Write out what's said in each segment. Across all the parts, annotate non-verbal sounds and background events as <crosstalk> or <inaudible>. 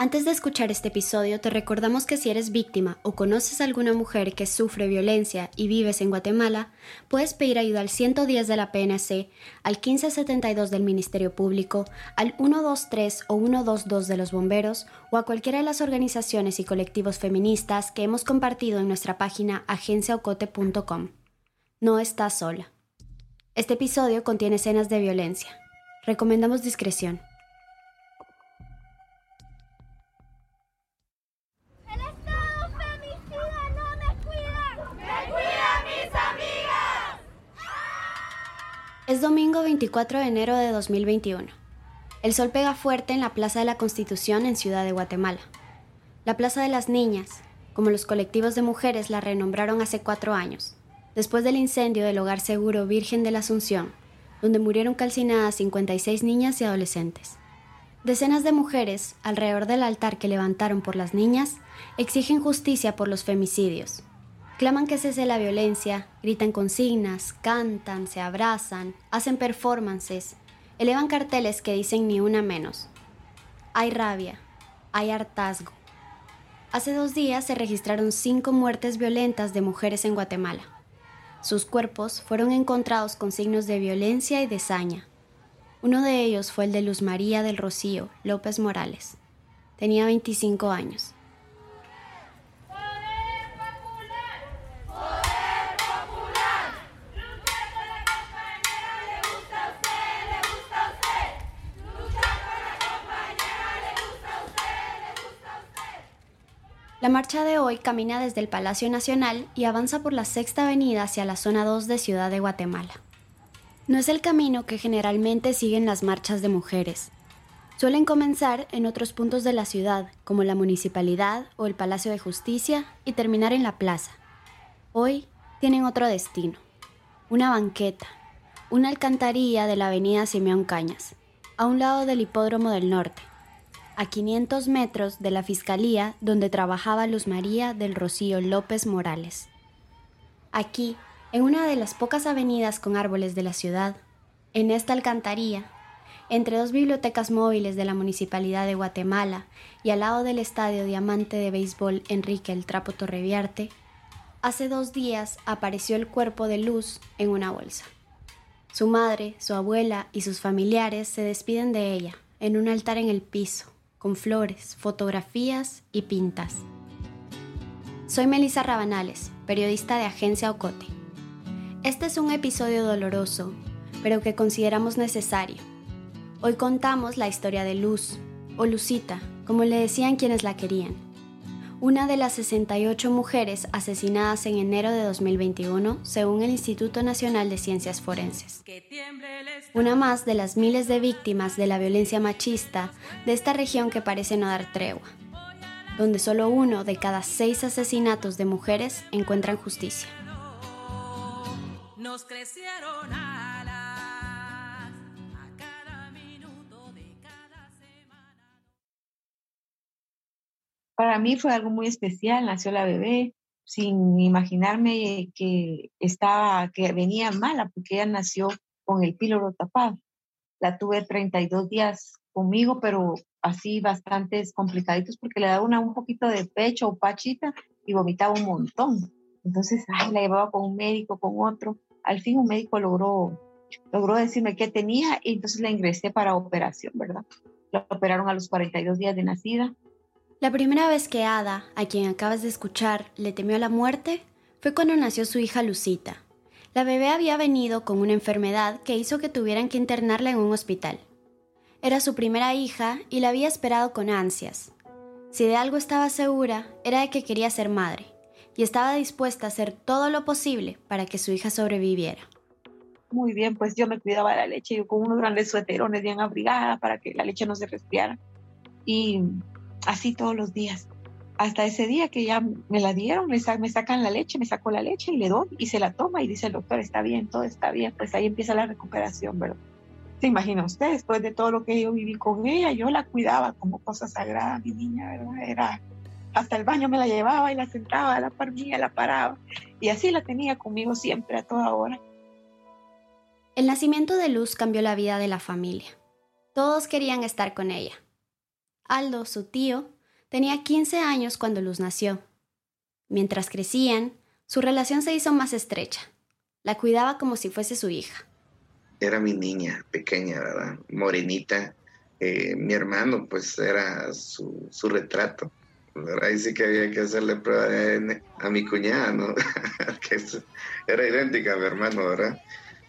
Antes de escuchar este episodio, te recordamos que si eres víctima o conoces a alguna mujer que sufre violencia y vives en Guatemala, puedes pedir ayuda al 110 de la PNC, al 1572 del Ministerio Público, al 123 o 122 de los bomberos o a cualquiera de las organizaciones y colectivos feministas que hemos compartido en nuestra página agenciaocote.com. No estás sola. Este episodio contiene escenas de violencia. Recomendamos discreción. Es domingo 24 de enero de 2021. El sol pega fuerte en la Plaza de la Constitución en Ciudad de Guatemala. La Plaza de las Niñas, como los colectivos de mujeres la renombraron hace cuatro años, después del incendio del Hogar Seguro Virgen de la Asunción, donde murieron calcinadas 56 niñas y adolescentes. Decenas de mujeres, alrededor del altar que levantaron por las niñas, exigen justicia por los femicidios, Claman que cese la violencia, gritan consignas, cantan, se abrazan, hacen performances, elevan carteles que dicen ni una menos. Hay rabia, hay hartazgo. Hace dos días se registraron cinco muertes violentas de mujeres en Guatemala. Sus cuerpos fueron encontrados con signos de violencia y de saña. Uno de ellos fue el de Luz María del Rocío López Morales. Tenía 25 años. La marcha de hoy camina desde el Palacio Nacional y avanza por la Sexta Avenida hacia la zona 2 de Ciudad de Guatemala. No es el camino que generalmente siguen las marchas de mujeres. Suelen comenzar en otros puntos de la ciudad, como la municipalidad o el Palacio de Justicia, y terminar en la plaza. Hoy tienen otro destino, una banqueta, una alcantarilla de la avenida Simeón Cañas, a un lado del Hipódromo del Norte a 500 metros de la fiscalía donde trabajaba Luz María del Rocío López Morales. Aquí, en una de las pocas avenidas con árboles de la ciudad, en esta alcantarilla, entre dos bibliotecas móviles de la Municipalidad de Guatemala y al lado del Estadio Diamante de Béisbol Enrique El Trapo Torreviarte, hace dos días apareció el cuerpo de Luz en una bolsa. Su madre, su abuela y sus familiares se despiden de ella en un altar en el piso, con flores, fotografías y pintas. Soy Melissa Rabanales, periodista de Agencia Ocote. Este es un episodio doloroso, pero que consideramos necesario. Hoy contamos la historia de Luz, o Lucita, como le decían quienes la querían una de las 68 mujeres asesinadas en enero de 2021, según el Instituto Nacional de Ciencias Forenses. Una más de las miles de víctimas de la violencia machista de esta región que parece no dar tregua, donde solo uno de cada seis asesinatos de mujeres encuentran justicia. Nos crecieron Para mí fue algo muy especial, nació la bebé sin imaginarme que estaba, que venía mala, porque ella nació con el píloro tapado. La tuve 32 días conmigo, pero así bastantes complicaditos porque le daba una, un poquito de pecho o pachita y vomitaba un montón. Entonces, ay, la llevaba con un médico, con otro. Al fin un médico logró, logró decirme qué tenía y entonces la ingresé para operación, ¿verdad? La operaron a los 42 días de nacida la primera vez que Ada, a quien acabas de escuchar, le temió la muerte fue cuando nació su hija Lucita. La bebé había venido con una enfermedad que hizo que tuvieran que internarla en un hospital. Era su primera hija y la había esperado con ansias. Si de algo estaba segura, era de que quería ser madre, y estaba dispuesta a hacer todo lo posible para que su hija sobreviviera. Muy bien, pues yo me cuidaba de la leche, yo con unos grandes sueterones bien abrigada para que la leche no se resfriara. Y así todos los días, hasta ese día que ya me la dieron, me, sacan la leche, me sacó la leche y le doy y se la toma y dice el doctor, está bien, todo está bien, pues ahí empieza la recuperación, ¿verdad? Se imagina usted, después de todo lo que yo viví con ella, yo la cuidaba como cosa sagrada, mi niña, ¿verdad? Era, hasta el baño me la llevaba y la sentaba la par mía, la paraba y así la tenía conmigo siempre, a toda hora. El nacimiento de Luz cambió la vida de la familia. Todos querían estar con ella. Aldo, su tío, tenía 15 años cuando Luz nació. Mientras crecían, su relación se hizo más estrecha. La cuidaba como si fuese su hija. Era mi niña pequeña, ¿verdad? Morenita. Eh, mi hermano, pues era su, retrato. Ahí sí que había que hacerle prueba de a mi cuñada, ¿no? <laughs> que era idéntica a mi hermano, ¿verdad?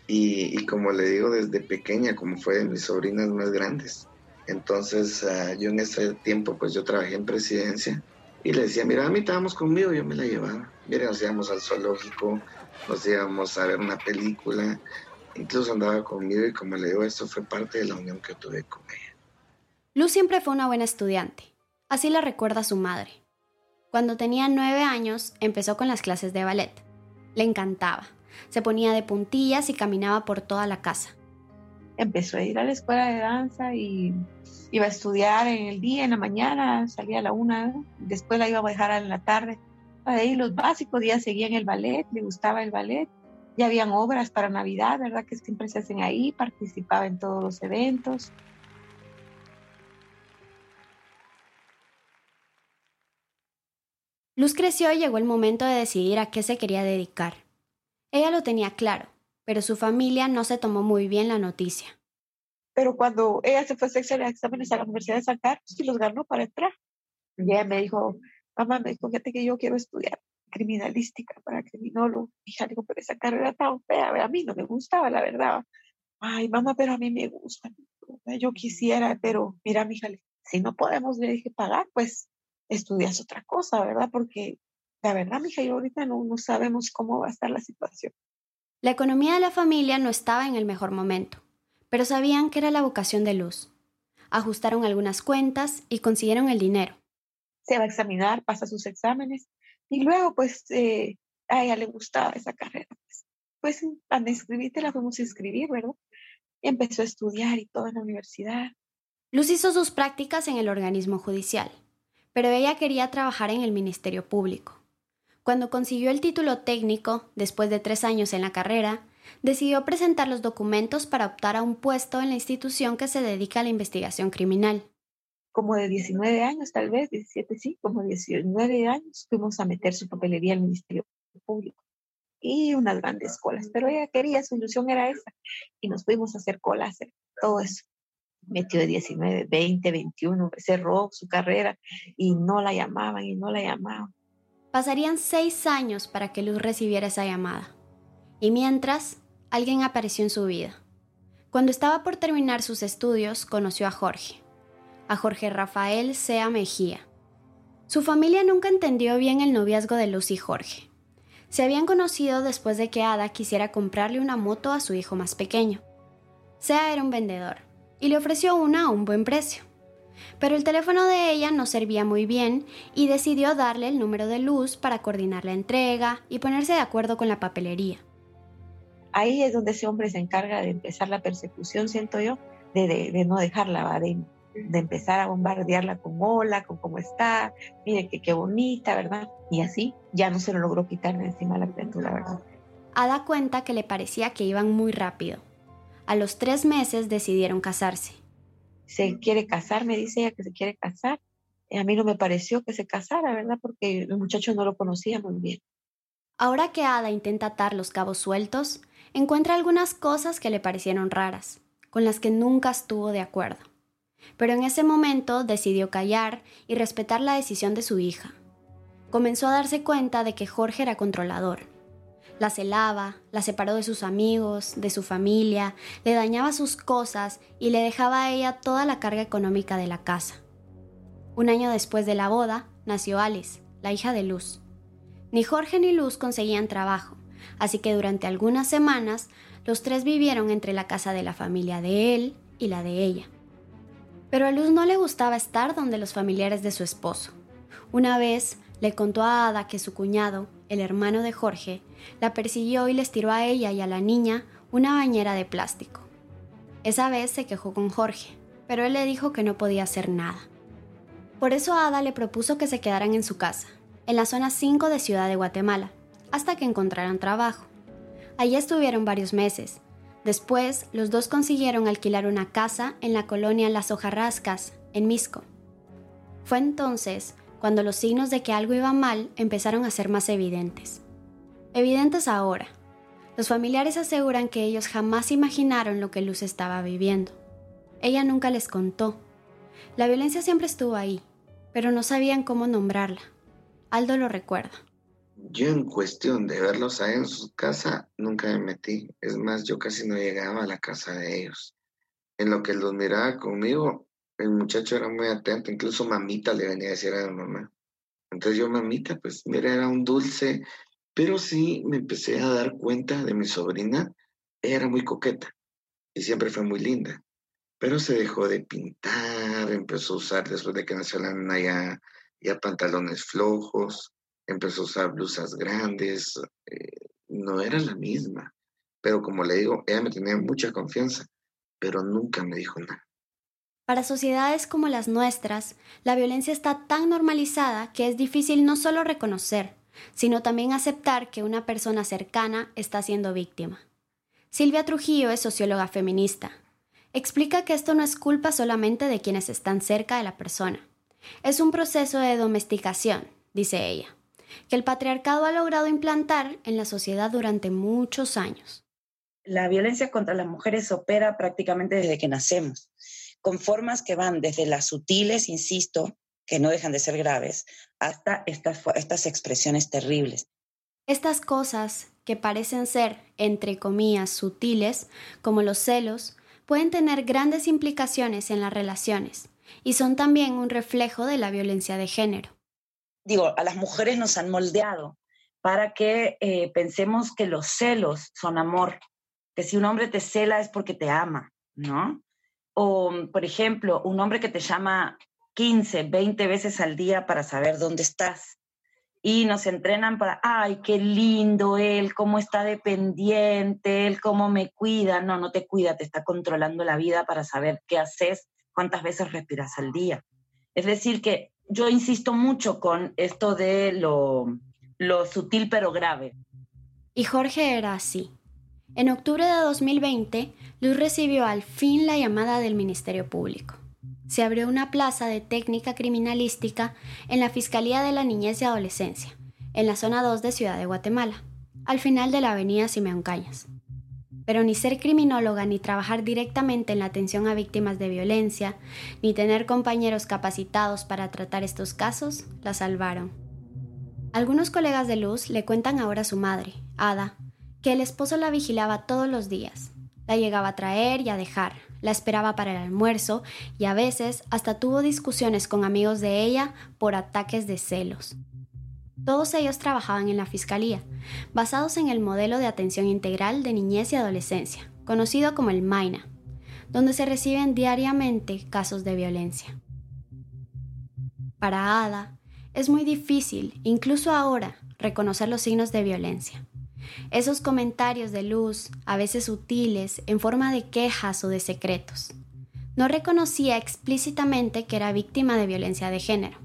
Y, y, como le digo, desde pequeña, como fue de mis sobrinas más grandes. Entonces, ah, yo en ese tiempo, pues yo trabajé en presidencia y le decía, mira, a mí estábamos conmigo, yo me la llevaba. Mira, nos íbamos al zoológico, nos íbamos a ver una película, incluso andaba conmigo y como le digo, esto fue parte de la unión que tuve con ella. Luz siempre fue una buena estudiante, así la recuerda su madre. Cuando tenía nueve años, empezó con las clases de ballet. Le encantaba. Se ponía de puntillas y caminaba por toda la casa empezó a ir a la escuela de danza y iba a estudiar en el día, en la mañana, salía a la una, después la iba a dejar en la tarde. Ahí los básicos días seguía en el ballet, le gustaba el ballet. Ya habían obras para Navidad, ¿verdad? Que siempre se hacen ahí, participaba en todos los eventos. Luz creció y llegó el momento de decidir a qué se quería dedicar. Ella lo tenía claro, pero su familia no se tomó muy bien la noticia. Pero cuando ella se fue a hacer exámenes a la Universidad de San Carlos y los ganó para entrar, y ella me dijo, mamá, me dijo, fíjate que yo quiero estudiar criminalística para criminólogo. Hija, digo, pero esa carrera tan fea, a mí no me gustaba, la verdad. Ay, mamá, pero a mí me gusta. Yo quisiera, pero mira, mi hija, si no podemos, le dije, pagar, pues estudias otra cosa, ¿verdad? Porque la verdad, mija, yo ahorita no, no sabemos cómo va a estar la situación. La economía de la familia no estaba en el mejor momento, pero sabían que era la vocación de Luz. Ajustaron algunas cuentas y consiguieron el dinero. Se va a examinar, pasa sus exámenes y luego pues eh, a ella le gustaba esa carrera. Pues, pues para inscribirte la fuimos a inscribir, ¿verdad? Y empezó a estudiar y todo en la universidad. Luz hizo sus prácticas en el organismo judicial, pero ella quería trabajar en el Ministerio Público. Cuando consiguió el título técnico, después de tres años en la carrera, decidió presentar los documentos para optar a un puesto en la institución que se dedica a la investigación criminal. Como de 19 años, tal vez, 17, sí, como 19 años, fuimos a meter su papelería al Ministerio Público y unas grandes colas, pero ella quería, su ilusión era esa, y nos fuimos a hacer colas, todo eso. Metió de 19, 20, 21, cerró su carrera y no la llamaban y no la llamaban. Pasarían seis años para que Luz recibiera esa llamada. Y mientras, alguien apareció en su vida. Cuando estaba por terminar sus estudios, conoció a Jorge, a Jorge Rafael Sea Mejía. Su familia nunca entendió bien el noviazgo de Luz y Jorge. Se habían conocido después de que Ada quisiera comprarle una moto a su hijo más pequeño. Sea era un vendedor y le ofreció una a un buen precio. Pero el teléfono de ella no servía muy bien y decidió darle el número de luz para coordinar la entrega y ponerse de acuerdo con la papelería. Ahí es donde ese hombre se encarga de empezar la persecución, siento yo, de, no dejarla, de, de empezar a bombardearla con hola, con cómo está, mire que qué bonita, ¿verdad? Y así ya no se lo logró quitar de encima la criatura, ¿verdad? Ada cuenta que le parecía que iban muy rápido. A los tres meses decidieron casarse se quiere casar, me dice ella que se quiere casar. Y a mí no me pareció que se casara, ¿verdad? Porque el muchacho no lo conocía muy bien. Ahora que Ada intenta atar los cabos sueltos, encuentra algunas cosas que le parecieron raras, con las que nunca estuvo de acuerdo. Pero en ese momento decidió callar y respetar la decisión de su hija. Comenzó a darse cuenta de que Jorge era controlador la celaba, la separó de sus amigos, de su familia, le dañaba sus cosas y le dejaba a ella toda la carga económica de la casa. Un año después de la boda, nació Alice, la hija de Luz. Ni Jorge ni Luz conseguían trabajo, así que durante algunas semanas los tres vivieron entre la casa de la familia de él y la de ella. Pero a Luz no le gustaba estar donde los familiares de su esposo, Una vez le contó a Ada que su cuñado, el hermano de Jorge, la persiguió y les tiró a ella y a la niña una bañera de plástico. Esa vez se quejó con Jorge, pero él le dijo que no podía hacer nada. Por eso Ada le propuso que se quedaran en su casa, en la zona 5 de Ciudad de Guatemala, hasta que encontraran trabajo. Allí estuvieron varios meses. Después, los dos consiguieron alquilar una casa en la colonia Las Hojarrascas, en Misco. Fue entonces cuando los signos de que algo iba mal empezaron a ser más evidentes. Evidentes ahora. Los familiares aseguran que ellos jamás imaginaron lo que Luz estaba viviendo. Ella nunca les contó. La violencia siempre estuvo ahí, pero no sabían cómo nombrarla. Aldo lo recuerda. Yo en cuestión de verlos ahí en su casa, nunca me metí. Es más, yo casi no llegaba a la casa de ellos. En lo que los miraba conmigo, el muchacho era muy atento, incluso mamita le venía a decir a la mamá. Entonces yo, mamita, pues mira, era un dulce, pero sí me empecé a dar cuenta de mi sobrina, era muy coqueta y siempre fue muy linda, pero se dejó de pintar, empezó a usar, después de que nació la nena, ya, ya pantalones flojos, empezó a usar blusas grandes, eh, no era la misma, pero como le digo, ella me tenía mucha confianza, pero nunca me dijo nada. Para sociedades como las nuestras, la violencia está tan normalizada que es difícil no solo reconocer, sino también aceptar que una persona cercana está siendo víctima. Silvia Trujillo es socióloga feminista. Explica que esto no es culpa solamente de quienes están cerca de la persona. Es un proceso de domesticación, dice ella, que el patriarcado ha logrado implantar en la sociedad durante muchos años. La violencia contra las mujeres opera prácticamente desde que nacemos con formas que van desde las sutiles, insisto, que no dejan de ser graves, hasta estas, estas expresiones terribles. Estas cosas que parecen ser, entre comillas, sutiles, como los celos, pueden tener grandes implicaciones en las relaciones y son también un reflejo de la violencia de género. Digo, a las mujeres nos han moldeado para que eh, pensemos que los celos son amor, que si un hombre te cela es porque te ama, ¿no? O, por ejemplo, un hombre que te llama 15, 20 veces al día para saber dónde estás. Y nos entrenan para, ay, qué lindo él, cómo está dependiente, él cómo me cuida. No, no te cuida, te está controlando la vida para saber qué haces, cuántas veces respiras al día. Es decir, que yo insisto mucho con esto de lo, lo sutil pero grave. Y Jorge era así. En octubre de 2020, Luz recibió al fin la llamada del Ministerio Público. Se abrió una plaza de técnica criminalística en la Fiscalía de la Niñez y Adolescencia, en la zona 2 de Ciudad de Guatemala, al final de la avenida Simeón Cañas. Pero ni ser criminóloga, ni trabajar directamente en la atención a víctimas de violencia, ni tener compañeros capacitados para tratar estos casos, la salvaron. Algunos colegas de Luz le cuentan ahora a su madre, Ada, que el esposo la vigilaba todos los días. La llegaba a traer y a dejar, la esperaba para el almuerzo y a veces hasta tuvo discusiones con amigos de ella por ataques de celos. Todos ellos trabajaban en la Fiscalía, basados en el modelo de atención integral de niñez y adolescencia, conocido como el MAINA, donde se reciben diariamente casos de violencia. Para Ada, es muy difícil, incluso ahora, reconocer los signos de violencia. Esos comentarios de luz, a veces sutiles, en forma de quejas o de secretos. No reconocía explícitamente que era víctima de violencia de género,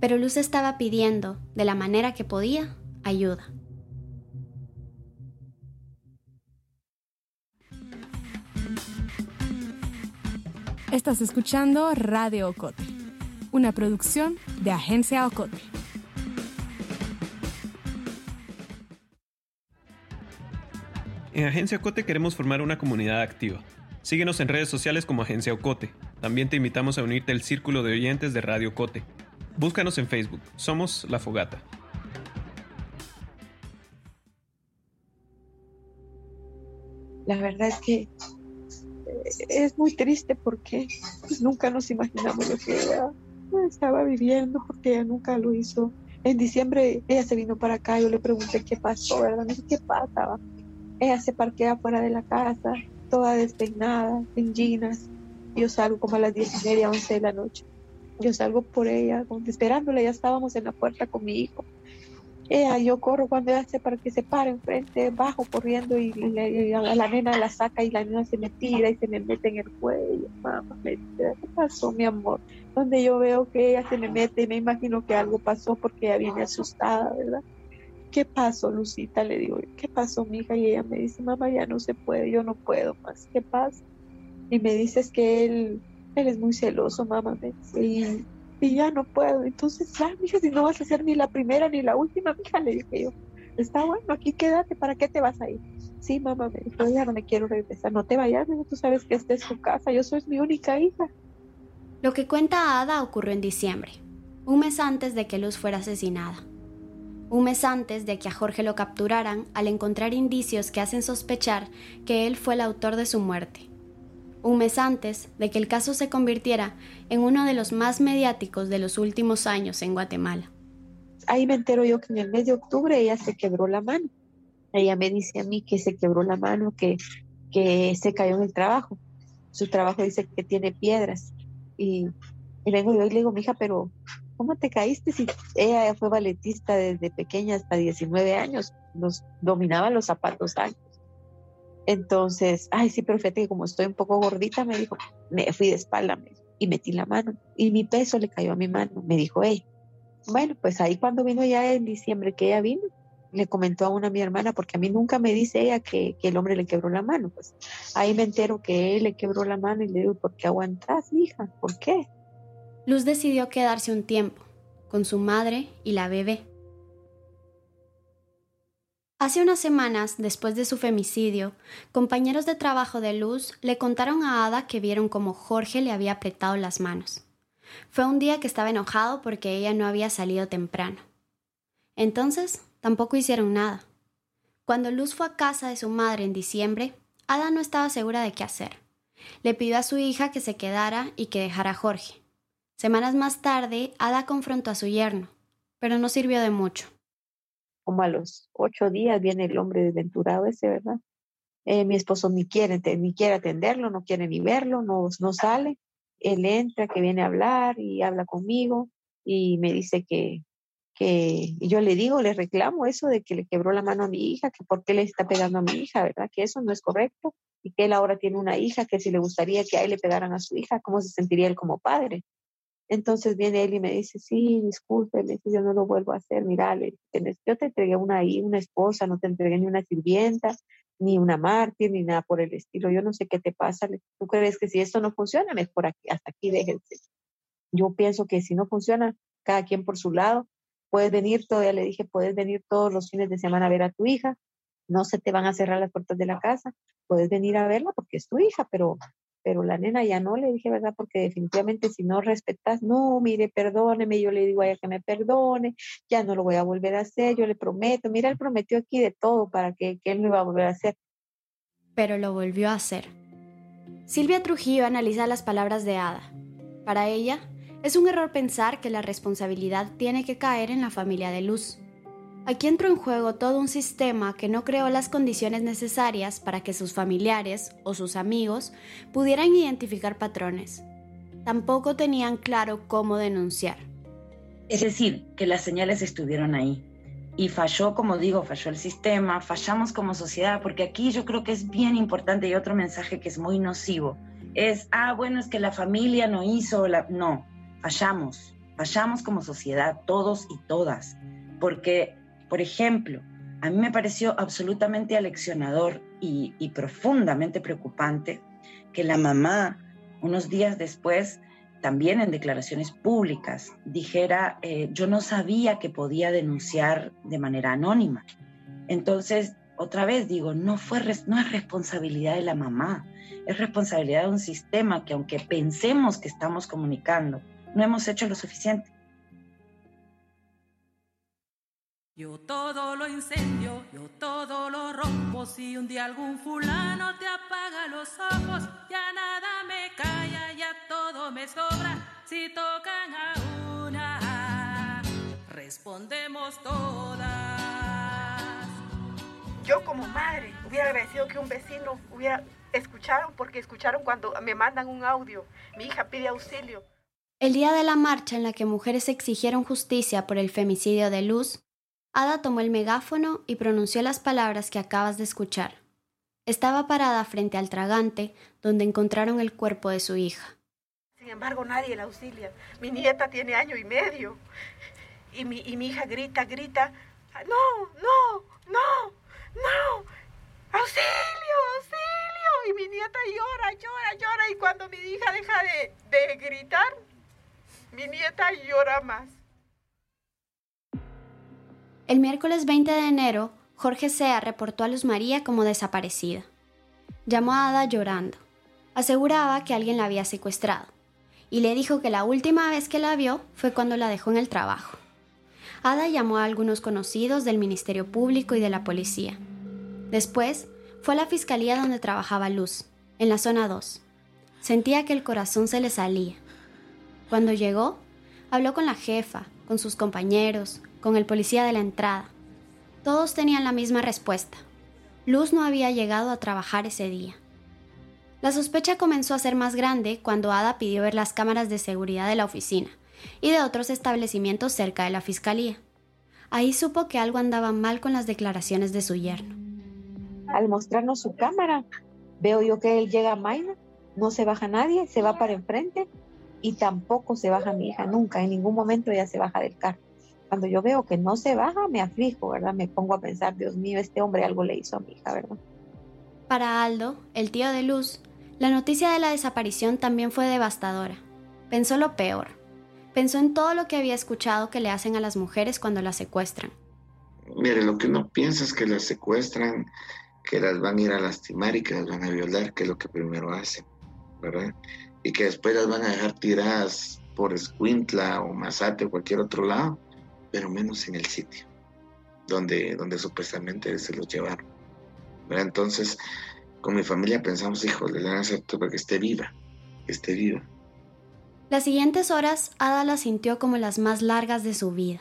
pero Luz estaba pidiendo, de la manera que podía, ayuda. Estás escuchando Radio Ocote, una producción de Agencia Ocote. En Agencia Ocote queremos formar una comunidad activa. Síguenos en redes sociales como Agencia Ocote. También te invitamos a unirte al círculo de oyentes de Radio Ocote. Búscanos en Facebook. Somos La Fogata. La verdad es que eh, es muy triste porque nunca nos imaginamos lo que ella estaba viviendo, porque ella nunca lo hizo. En diciembre ella se vino para acá, yo le pregunté qué pasó, ¿verdad? Qué pasaba. Ella se parquea fuera de la casa, toda despeinada, en jeans. Yo salgo como a las diez y media, once de la noche. Yo salgo por ella, esperándola, ya estábamos en la puerta con mi hijo. Ella, yo corro cuando ella hace para que se pare enfrente, bajo corriendo y, la nena la saca y la nena se me tira y se me mete en el cuello. Mamá, ¿qué pasó, mi amor? Donde yo veo que ella se me mete y me imagino que algo pasó porque ella viene asustada, ¿verdad? ¿Qué pasó, Lucita? Le digo, ¿qué pasó, mija? Y ella me dice, mamá, ya no se puede, yo no puedo más. ¿Qué pasa? Y me dices que él, él es muy celoso, mamá. Me dice, y, ya no puedo. Entonces, ya, mija, si no vas a ser ni la primera ni la última, <laughs> mija, le dije yo, está bueno, aquí quédate, ¿para qué te vas a ir? Sí, mamá, me dijo, ya no me quiero regresar, no te vayas, tú sabes que esta es tu casa, yo soy mi única hija. Lo que cuenta Ada ocurrió en diciembre, un mes antes de que Luz fuera asesinada un mes antes de que a Jorge lo capturaran al encontrar indicios que hacen sospechar que él fue el autor de su muerte. Un mes antes de que el caso se convirtiera en uno de los más mediáticos de los últimos años en Guatemala. Ahí me entero yo que en el mes de octubre ella se quebró la mano. Ella me dice a mí que se quebró la mano, que, que se cayó en el trabajo. Su trabajo dice que tiene piedras. Y, y vengo yo y le digo, mija, pero ¿cómo te caíste si ella fue balletista desde pequeña hasta 19 años? Nos dominaba los zapatos altos. Entonces, ay, sí, pero fíjate que como estoy un poco gordita, me dijo, me fui de espalda y metí la mano y mi peso le cayó a mi mano. Me dijo, hey, bueno, pues ahí cuando vino ya en diciembre que ella vino, le comentó a una mi hermana, porque a mí nunca me dice ella que, que, el hombre le quebró la mano. Pues ahí me entero que él le quebró la mano y le digo, ¿por qué aguantas, hija? ¿Por qué? Luz decidió quedarse un tiempo con su madre y la bebé. Hace unas semanas, después de su femicidio, compañeros de trabajo de Luz le contaron a Ada que vieron cómo Jorge le había apretado las manos. Fue un día que estaba enojado porque ella no había salido temprano. Entonces, tampoco hicieron nada. Cuando Luz fue a casa de su madre en diciembre, Ada no estaba segura de qué hacer. Le pidió a su hija que se quedara y que dejara a Jorge. Semanas más tarde, Ada confrontó a su yerno, pero no sirvió de mucho. Como a los ocho días viene el hombre desventurado ese, ¿verdad? Eh, mi esposo ni quiere, ni quiere atenderlo, no quiere ni verlo, no, no sale. Él entra, que viene a hablar y habla conmigo y me dice que, que yo le digo, le reclamo eso de que le quebró la mano a mi hija, que por qué le está pegando a mi hija, ¿verdad? Que eso no es correcto y que él ahora tiene una hija, que si le gustaría que a él le pegaran a su hija, ¿cómo se sentiría él como padre? Entonces viene él y me dice, sí, disculpe, yo no lo vuelvo a hacer, mira, yo te entregué una, una esposa, no te entregué ni una sirvienta, ni una mártir, ni nada por el estilo, yo no sé qué te pasa, tú crees que si esto no funciona, mejor aquí, hasta aquí déjense. Yo pienso que si no funciona, cada quien por su lado, puedes venir, todavía le dije, puedes venir todos los fines de semana a ver a tu hija, no se te van a cerrar las puertas de la casa, puedes venir a verla porque es tu hija, pero pero la nena ya no, le dije, ¿verdad? Porque definitivamente si no respetas, no, mire, perdóneme, yo le digo a ella que me perdone, ya no lo voy a volver a hacer, yo le prometo, mira, él prometió aquí de todo para que, que él no iba a volver a hacer. Pero lo volvió a hacer. Silvia Trujillo analiza las palabras de Ada. Para ella, es un error pensar que la responsabilidad tiene que caer en la familia de Luz. Aquí entró en juego todo un sistema que no creó las condiciones necesarias para que sus familiares o sus amigos pudieran identificar patrones. Tampoco tenían claro cómo denunciar. Es decir, que las señales estuvieron ahí. Y falló, como digo, falló el sistema, fallamos como sociedad, porque aquí yo creo que es bien importante y otro mensaje que es muy nocivo. Es, ah, bueno, es que la familia no hizo, la... no, fallamos, fallamos como sociedad, todos y todas, porque por ejemplo, a mí me pareció absolutamente aleccionador y, profundamente preocupante que la mamá, unos días después, también en declaraciones públicas, dijera, eh, yo no sabía que podía denunciar de manera anónima. Entonces, otra vez digo, no, fue, no es responsabilidad de la mamá, es responsabilidad de un sistema que aunque pensemos que estamos comunicando, no hemos hecho lo suficiente. Yo todo lo incendio, yo todo lo rompo. Si un día algún fulano te apaga los ojos, ya nada me calla, ya todo me sobra. Si tocan a una, respondemos todas. Yo como madre hubiera agradecido que un vecino hubiera escucharon porque escucharon cuando me mandan un audio. Mi hija pide auxilio. El día de la marcha en la que mujeres exigieron justicia por el femicidio de Luz, Ada tomó el megáfono y pronunció las palabras que acabas de escuchar. Estaba parada frente al tragante donde encontraron el cuerpo de su hija. Sin embargo, nadie la auxilia. Mi nieta tiene año y medio. Y mi, hija grita, grita. No, no, no, no. ¡Auxilio, auxilio! Y mi nieta llora, llora, llora. Y cuando mi hija deja de, de gritar, mi nieta llora más. El miércoles 20 de enero, Jorge Sea reportó a Luz María como desaparecida. Llamó a Ada llorando. Aseguraba que alguien la había secuestrado y le dijo que la última vez que la vio fue cuando la dejó en el trabajo. Ada llamó a algunos conocidos del Ministerio Público y de la policía. Después fue a la fiscalía donde trabajaba Luz, en la zona 2. Sentía que el corazón se le salía. Cuando llegó, habló con la jefa, con sus compañeros, con el policía de la entrada. Todos tenían la misma respuesta. Luz no había llegado a trabajar ese día. La sospecha comenzó a ser más grande cuando Ada pidió ver las cámaras de seguridad de la oficina y de otros establecimientos cerca de la fiscalía. Ahí supo que algo andaba mal con las declaraciones de su yerno. Al mostrarnos su cámara, veo yo que él llega a Mayna, no se baja nadie, se va para enfrente y tampoco se baja mi hija nunca, en ningún momento ella se baja del carro. Cuando yo veo que no se baja, me aflijo, ¿verdad? Me pongo a pensar, Dios mío, este hombre algo le hizo a mi hija, ¿verdad? Para Aldo, el tío de Luz, la noticia de la desaparición también fue devastadora. Pensó lo peor. Pensó en todo lo que había escuchado que le hacen a las mujeres cuando las secuestran. Mire, lo que uno piensa es que las secuestran, que las van a ir a lastimar y que las van a violar, que es lo que primero hacen, ¿verdad? y que después las van a dejar tiradas por Escuintla o Mazate o cualquier otro lado, pero menos en el sitio donde, donde supuestamente se los llevaron. Entonces, con mi familia pensamos, híjole, le van a hacer todo para que esté viva, que esté viva. Las siguientes horas, Ada las sintió como las más largas de su vida.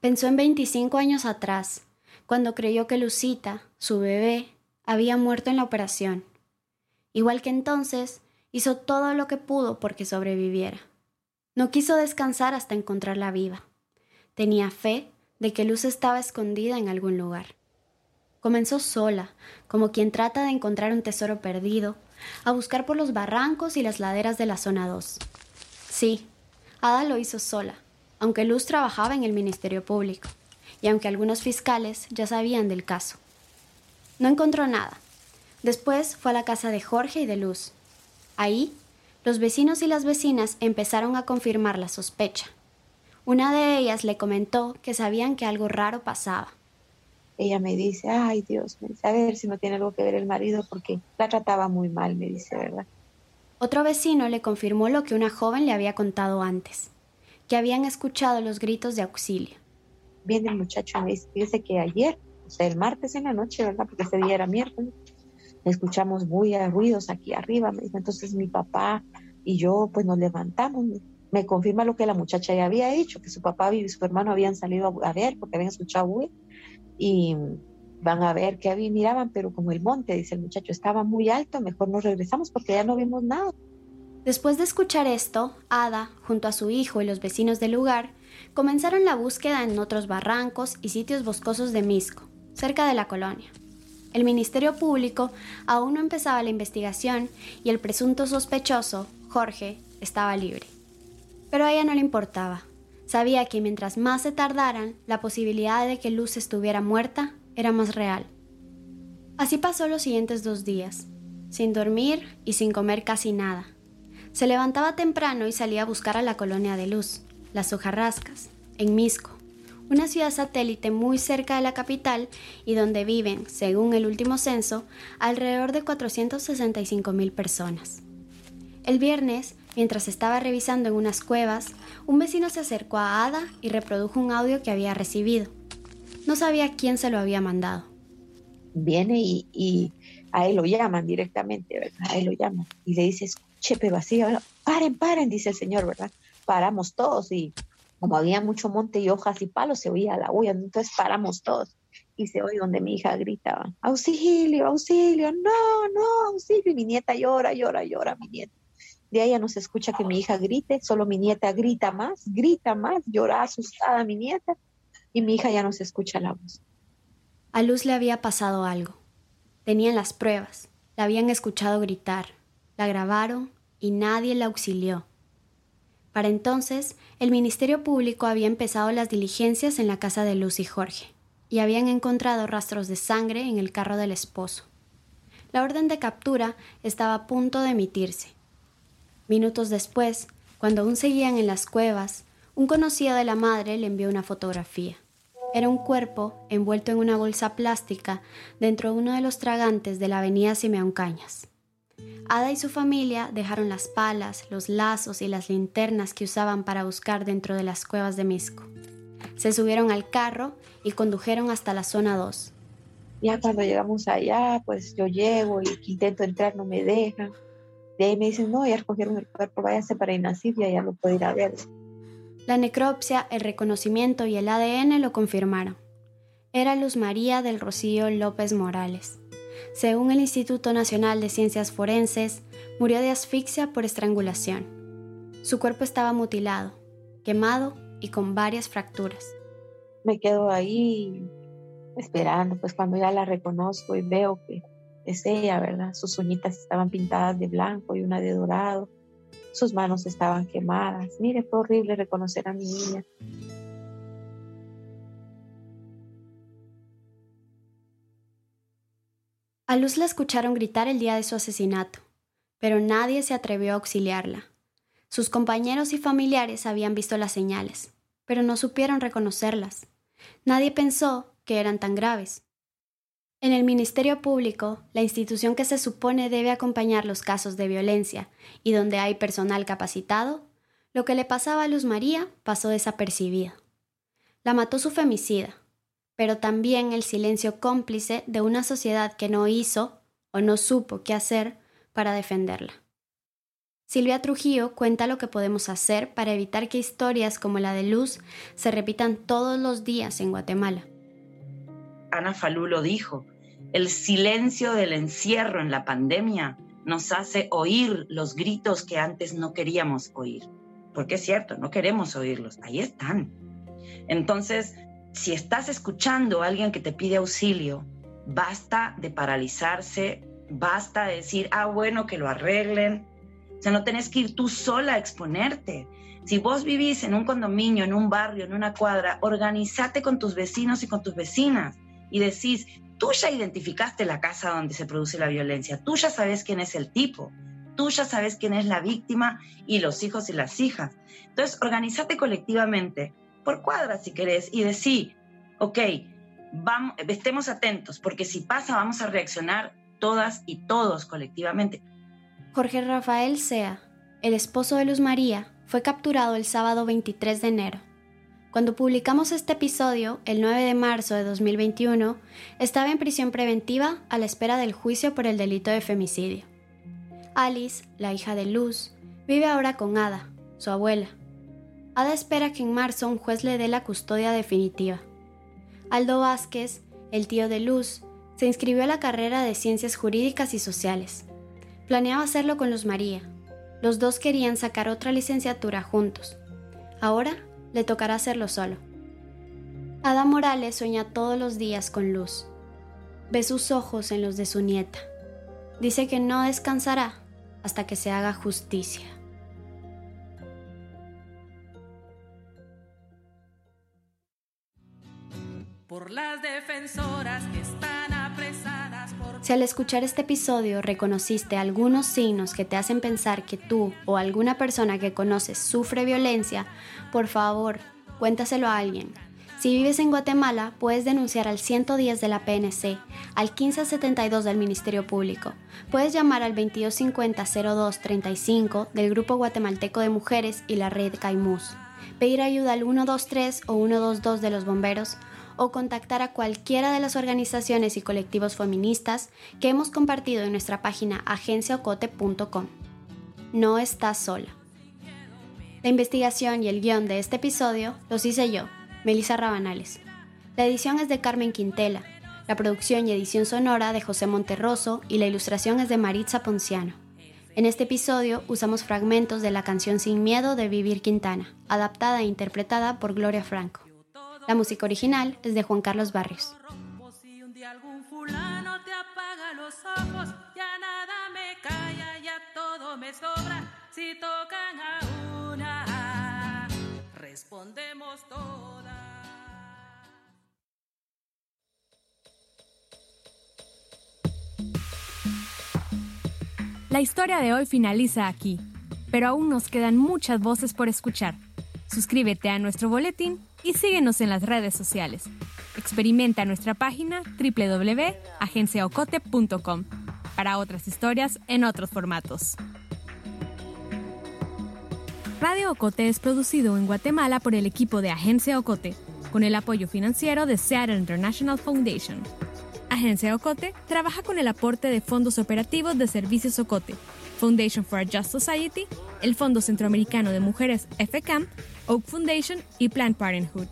Pensó en 25 años atrás, cuando creyó que Lucita, su bebé, había muerto en la operación. Igual que entonces, Hizo todo lo que pudo porque sobreviviera. No quiso descansar hasta encontrarla viva. Tenía fe de que Luz estaba escondida en algún lugar. Comenzó sola, como quien trata de encontrar un tesoro perdido, a buscar por los barrancos y las laderas de la zona 2. Sí, Ada lo hizo sola, aunque Luz trabajaba en el Ministerio Público, y aunque algunos fiscales ya sabían del caso. No encontró nada. Después fue a la casa de Jorge y de Luz, Ahí, los vecinos y las vecinas empezaron a confirmar la sospecha. Una de ellas le comentó que sabían que algo raro pasaba. Ella me dice, ay Dios, me dice, a ver si no tiene algo que ver el marido porque la trataba muy mal, me dice, ¿verdad? Otro vecino le confirmó lo que una joven le había contado antes, que habían escuchado los gritos de auxilio. Viene el muchacho y me dice, que ayer, o sea, el martes en la noche, ¿verdad? Porque ese día era miércoles, escuchamos bulla, ruidos aquí arriba. Entonces mi papá y yo pues nos levantamos. Me confirma lo que la muchacha ya había dicho, que su papá y su hermano habían salido a ver porque habían escuchado bulla y van a ver qué había, miraban, pero como el monte, dice el muchacho, estaba muy alto, mejor nos regresamos porque ya no vimos nada. Después de escuchar esto, Ada, junto a su hijo y los vecinos del lugar, comenzaron la búsqueda en otros barrancos y sitios boscosos de Misco, cerca de la colonia. El Ministerio Público aún no empezaba la investigación y el presunto sospechoso, Jorge, estaba libre. Pero a ella no le importaba. Sabía que mientras más se tardaran, la posibilidad de que Luz estuviera muerta era más real. Así pasó los siguientes dos días, sin dormir y sin comer casi nada. Se levantaba temprano y salía a buscar a la colonia de Luz, las hojarrascas, en Misco una ciudad satélite muy cerca de la capital y donde viven, según el último censo, alrededor de 465 mil personas. El viernes, mientras estaba revisando en unas cuevas, un vecino se acercó a Ada y reprodujo un audio que había recibido. No sabía quién se lo había mandado. Viene y, a él lo llaman directamente, ¿verdad? A él lo llaman y le dice, escuche, pero así, paren, paren, dice el señor, ¿verdad? Paramos todos y como había mucho monte y hojas y palos, se oía la huella, entonces paramos todos y se oye donde mi hija gritaba, auxilio, auxilio, no, no, auxilio, y mi nieta llora, llora, llora, mi nieta. De ya no se escucha que mi hija grite, solo mi nieta grita más, grita más, llora asustada mi nieta y mi hija ya no se escucha la voz. A Luz le había pasado algo. Tenían las pruebas, la habían escuchado gritar, la grabaron y nadie la auxilió. Para entonces, el Ministerio Público había empezado las diligencias en la casa de Luz y Jorge, y habían encontrado rastros de sangre en el carro del esposo. La orden de captura estaba a punto de emitirse. Minutos después, cuando aún seguían en las cuevas, un conocido de la madre le envió una fotografía. Era un cuerpo envuelto en una bolsa plástica dentro de uno de los tragantes de la avenida Simeón Cañas. Ada y su familia dejaron las palas, los lazos y las linternas que usaban para buscar dentro de las cuevas de Misco. Se subieron al carro y condujeron hasta la zona 2. Ya cuando llegamos allá, pues yo llego y intento entrar, no me dejan. De ahí me dicen, no, ya recogieron el cuerpo, váyase para Inacir y ya lo puede ir a ver. La necropsia, el reconocimiento y el ADN lo confirmaron. Era Luz María del Rocío López Morales. Según el Instituto Nacional de Ciencias Forenses, murió de asfixia por estrangulación. Su cuerpo estaba mutilado, quemado y con varias fracturas. Me quedo ahí esperando, pues cuando ya la reconozco y veo que es ella, ¿verdad? Sus uñitas estaban pintadas de blanco y una de dorado. Sus manos estaban quemadas. Mire, fue horrible reconocer a mi niña. A Luz la escucharon gritar el día de su asesinato, pero nadie se atrevió a auxiliarla. Sus compañeros y familiares habían visto las señales, pero no supieron reconocerlas. Nadie pensó que eran tan graves. En el Ministerio Público, la institución que se supone debe acompañar los casos de violencia y donde hay personal capacitado, lo que le pasaba a Luz María pasó desapercibido. La mató su femicida, pero también el silencio cómplice de una sociedad que no hizo o no supo qué hacer para defenderla. Silvia Trujillo cuenta lo que podemos hacer para evitar que historias como la de Luz se repitan todos los días en Guatemala. Ana Falú lo dijo, el silencio del encierro en la pandemia nos hace oír los gritos que antes no queríamos oír. Porque es cierto, no queremos oírlos, ahí están. Entonces, si estás escuchando a alguien que te pide auxilio, basta de paralizarse, basta de decir, ah, bueno, que lo arreglen. O sea, no tenés que ir tú sola a exponerte. Si vos vivís en un condominio, en un barrio, en una cuadra, organizate con tus vecinos y con tus vecinas y decís, tú ya identificaste la casa donde se produce la violencia, tú ya sabes quién es el tipo, tú ya sabes quién es la víctima y los hijos y las hijas. Entonces, organizate colectivamente por cuadras si querés y decir, ok, vamos, estemos atentos, porque si pasa vamos a reaccionar todas y todos colectivamente. Jorge Rafael Sea, el esposo de Luz María, fue capturado el sábado 23 de enero. Cuando publicamos este episodio, el 9 de marzo de 2021, estaba en prisión preventiva a la espera del juicio por el delito de femicidio. Alice, la hija de Luz, vive ahora con Ada, su abuela, Ada espera que en marzo un juez le dé la custodia definitiva. Aldo Vázquez, el tío de Luz, se inscribió a la carrera de Ciencias Jurídicas y Sociales. Planeaba hacerlo con Luz María. Los dos querían sacar otra licenciatura juntos. Ahora le tocará hacerlo solo. Ada Morales sueña todos los días con Luz. Ve sus ojos en los de su nieta. Dice que no descansará hasta que se haga justicia. por las defensoras que están. Si al escuchar este episodio reconociste algunos signos que te hacen pensar que tú o alguna persona que conoces sufre violencia, por favor, cuéntaselo a alguien. Si vives en Guatemala, puedes denunciar al 110 de la PNC, al 1572 del Ministerio Público. Puedes llamar al 2250-0235 del Grupo Guatemalteco de Mujeres y la Red Caimus. Pedir ayuda al 123 o 122 de los bomberos o contactar a cualquiera de las organizaciones y colectivos feministas que hemos compartido en nuestra página agenciaocote.com. No estás sola. La investigación y el guion de este episodio los hice yo, Melissa Rabanales. La edición es de Carmen Quintela, la producción y edición sonora de José Monterroso y la ilustración es de Maritza Ponciano. En este episodio usamos fragmentos de la canción Sin Miedo de Vivir Quintana, adaptada e interpretada por Gloria Franco. La música original es de Juan Carlos Barrios. Respondemos todas. La historia de hoy finaliza aquí, pero aún nos quedan muchas voces por escuchar. Suscríbete a nuestro boletín y síguenos en las redes sociales. Experimenta nuestra página www.agenciaocote.com para otras historias en otros formatos. Radio Ocote es producido en Guatemala por el equipo de Agencia Ocote, con el apoyo financiero de Seattle International Foundation. Agencia Ocote trabaja con el aporte de fondos operativos de Servicios Ocote, Foundation for a Just Society, el Fondo Centroamericano de Mujeres FCAM, Oak Foundation y Planned Parenthood.